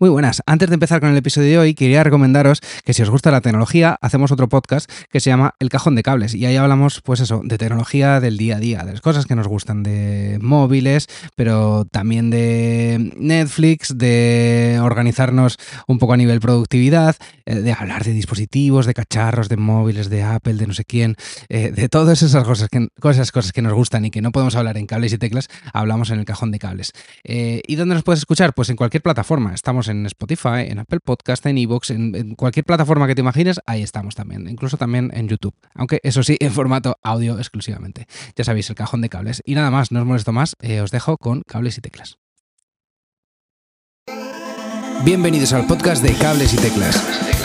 Muy buenas. Antes de empezar con el episodio de hoy, quería recomendaros que si os gusta la tecnología, hacemos otro podcast que se llama El Cajón de Cables. Y ahí hablamos, pues eso, de tecnología del día a día, de las cosas que nos gustan, de móviles, pero también de Netflix, de organizarnos un poco a nivel productividad, eh, de hablar de dispositivos, de cacharros, de móviles, de Apple, de no sé quién, eh, de todas esas cosas que, cosas, cosas que nos gustan y que no podemos hablar en cables y teclas, hablamos en el Cajón de Cables. Eh, ¿Y dónde nos puedes escuchar? Pues en cualquier plataforma. Estamos en Spotify, en Apple Podcast, en Evox, en, cualquier plataforma que te imagines, ahí estamos también, incluso también en YouTube, aunque eso sí, en formato audio exclusivamente. Ya sabéis, el cajón de cables. Y nada más, no os molesto más, eh, os dejo con cables y teclas. Bienvenidos al podcast de cables y teclas.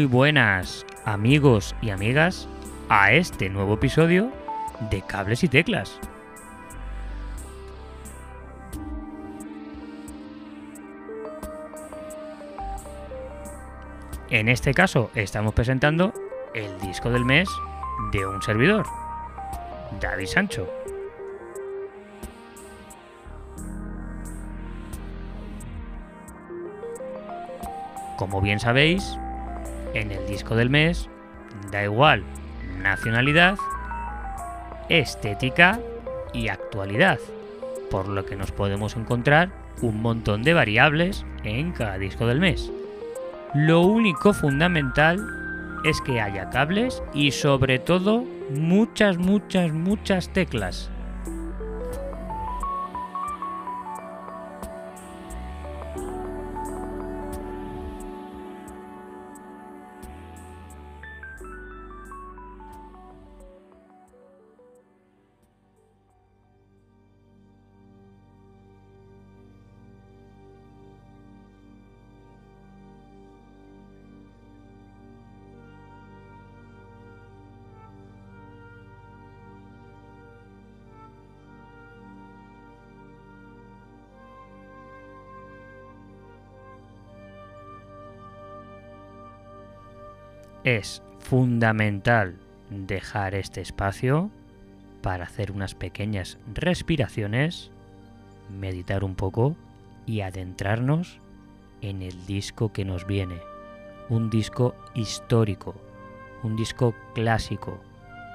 Muy buenas amigos y amigas a este nuevo episodio de Cables y Teclas. En este caso estamos presentando el disco del mes de un servidor, David Sancho. Como bien sabéis, en el disco del mes da igual nacionalidad, estética y actualidad, por lo que nos podemos encontrar un montón de variables en cada disco del mes. Lo único fundamental es que haya cables y sobre todo muchas, muchas, muchas teclas. Es fundamental dejar este espacio para hacer unas pequeñas respiraciones, meditar un poco y adentrarnos en el disco que nos viene. Un disco histórico, un disco clásico,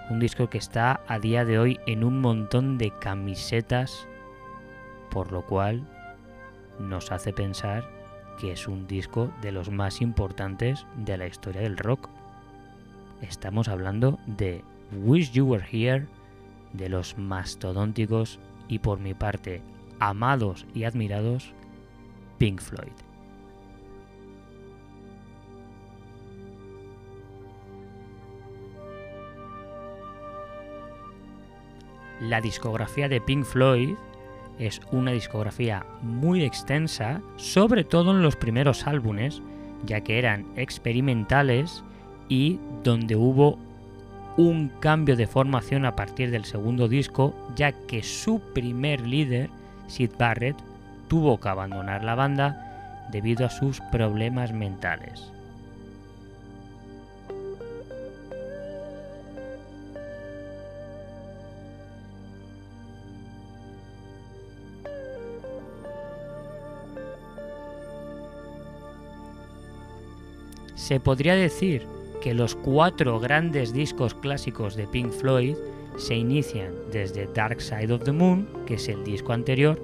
un disco que está a día de hoy en un montón de camisetas, por lo cual nos hace pensar que es un disco de los más importantes de la historia del rock. Estamos hablando de Wish You Were Here, de los mastodónticos y por mi parte amados y admirados Pink Floyd. La discografía de Pink Floyd es una discografía muy extensa, sobre todo en los primeros álbumes, ya que eran experimentales y donde hubo un cambio de formación a partir del segundo disco, ya que su primer líder, Sid Barrett, tuvo que abandonar la banda debido a sus problemas mentales. Se podría decir que los cuatro grandes discos clásicos de Pink Floyd se inician desde Dark Side of the Moon, que es el disco anterior,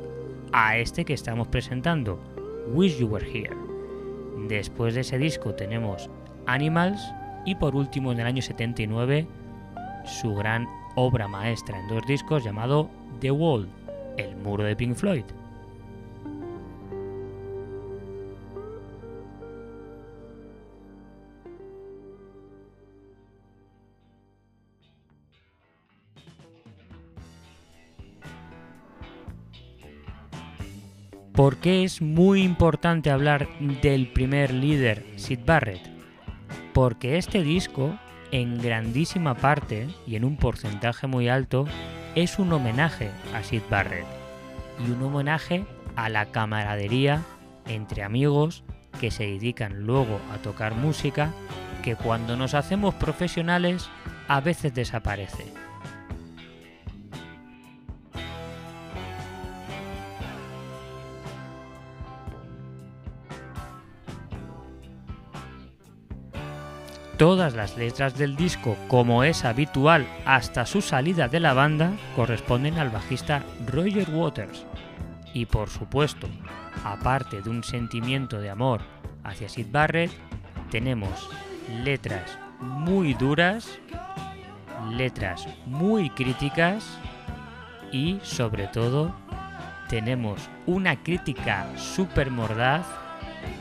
a este que estamos presentando, Wish You Were Here. Después de ese disco tenemos Animals y por último en el año 79 su gran obra maestra en dos discos llamado The Wall, el muro de Pink Floyd. ¿Por qué es muy importante hablar del primer líder, Sid Barrett? Porque este disco, en grandísima parte y en un porcentaje muy alto, es un homenaje a Sid Barrett y un homenaje a la camaradería entre amigos que se dedican luego a tocar música que cuando nos hacemos profesionales a veces desaparece. Todas las letras del disco, como es habitual hasta su salida de la banda, corresponden al bajista Roger Waters. Y por supuesto, aparte de un sentimiento de amor hacia Sid Barrett, tenemos letras muy duras, letras muy críticas y sobre todo tenemos una crítica súper mordaz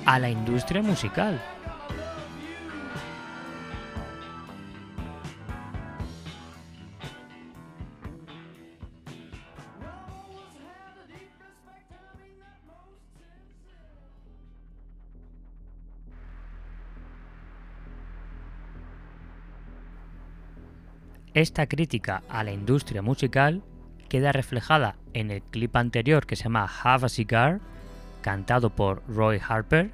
a la industria musical. Esta crítica a la industria musical queda reflejada en el clip anterior que se llama Have a Cigar, cantado por Roy Harper,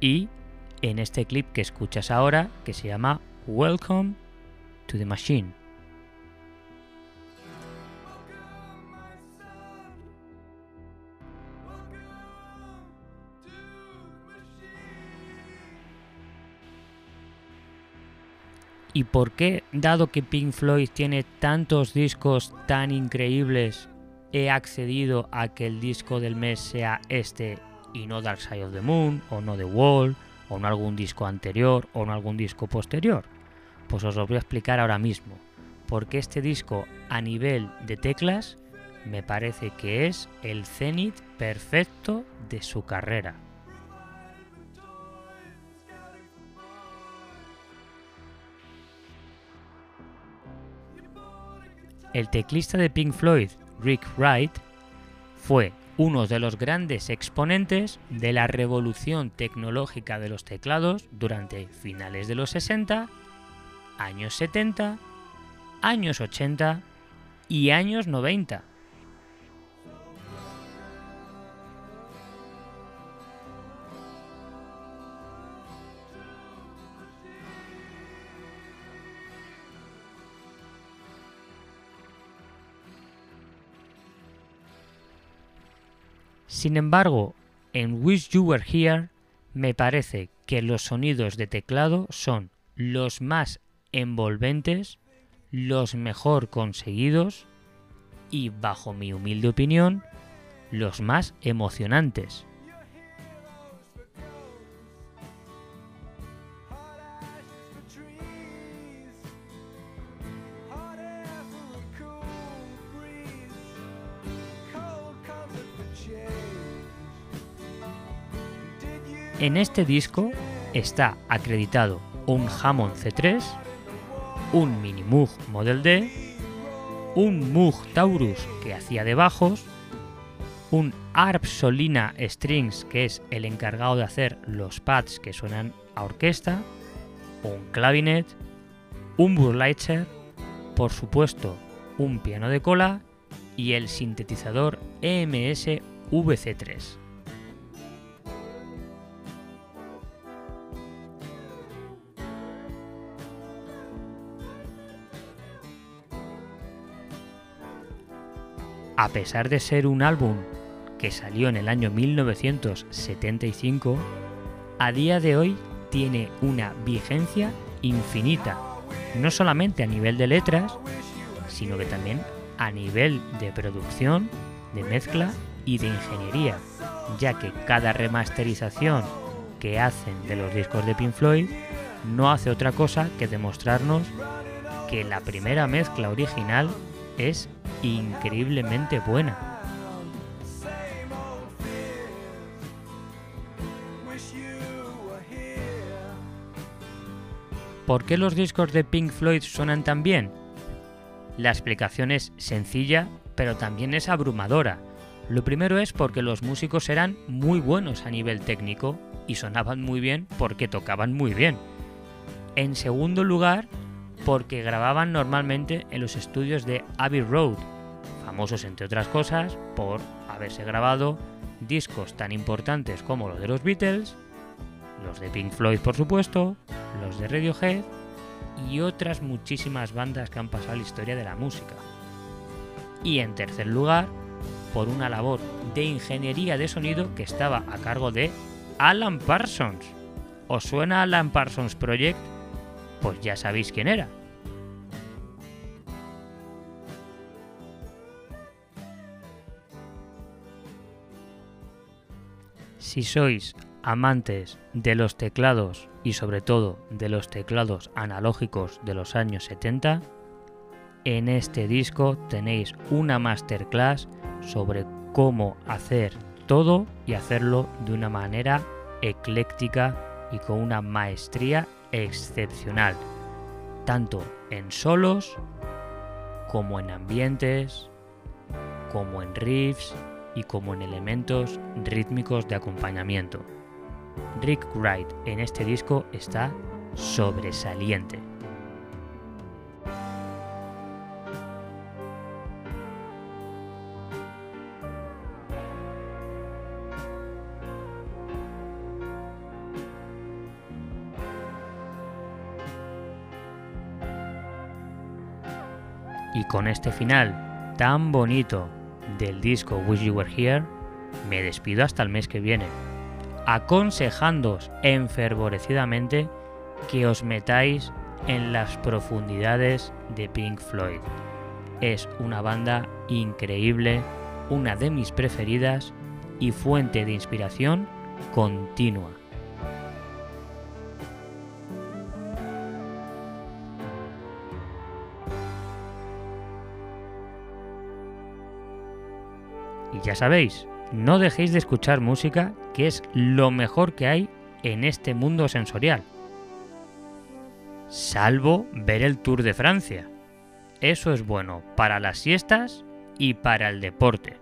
y en este clip que escuchas ahora que se llama Welcome to the Machine. ¿Y por qué, dado que Pink Floyd tiene tantos discos tan increíbles, he accedido a que el disco del mes sea este y no Dark Side of the Moon, o no The Wall, o no algún disco anterior, o no algún disco posterior? Pues os lo voy a explicar ahora mismo. Porque este disco, a nivel de teclas, me parece que es el cenit perfecto de su carrera. El teclista de Pink Floyd, Rick Wright, fue uno de los grandes exponentes de la revolución tecnológica de los teclados durante finales de los 60, años 70, años 80 y años 90. Sin embargo, en Wish You Were Here me parece que los sonidos de teclado son los más envolventes, los mejor conseguidos y, bajo mi humilde opinión, los más emocionantes. En este disco está acreditado un Hammond C3, un Mini Moog Model D, un Moog Taurus que hacía de bajos, un Arp Solina Strings que es el encargado de hacer los pads que suenan a orquesta, un clavinet, un Burlitzer, por supuesto un piano de cola y el sintetizador EMS VC3. A pesar de ser un álbum que salió en el año 1975, a día de hoy tiene una vigencia infinita, no solamente a nivel de letras, sino que también a nivel de producción, de mezcla y de ingeniería, ya que cada remasterización que hacen de los discos de Pink Floyd no hace otra cosa que demostrarnos que la primera mezcla original es increíblemente buena. ¿Por qué los discos de Pink Floyd suenan tan bien? La explicación es sencilla, pero también es abrumadora. Lo primero es porque los músicos eran muy buenos a nivel técnico y sonaban muy bien porque tocaban muy bien. En segundo lugar, porque grababan normalmente en los estudios de Abbey Road, famosos entre otras cosas por haberse grabado discos tan importantes como los de los Beatles, los de Pink Floyd por supuesto, los de Radiohead y otras muchísimas bandas que han pasado la historia de la música. Y en tercer lugar, por una labor de ingeniería de sonido que estaba a cargo de Alan Parsons. ¿Os suena Alan Parsons Project? Pues ya sabéis quién era. Si sois amantes de los teclados y sobre todo de los teclados analógicos de los años 70, en este disco tenéis una masterclass sobre cómo hacer todo y hacerlo de una manera ecléctica y con una maestría excepcional, tanto en solos como en ambientes, como en riffs y como en elementos rítmicos de acompañamiento. Rick Wright en este disco está sobresaliente. Con este final tan bonito del disco Wish You Were Here, me despido hasta el mes que viene, aconsejándoos enfervorecidamente que os metáis en las profundidades de Pink Floyd. Es una banda increíble, una de mis preferidas y fuente de inspiración continua. Y ya sabéis, no dejéis de escuchar música, que es lo mejor que hay en este mundo sensorial. Salvo ver el Tour de Francia. Eso es bueno para las siestas y para el deporte.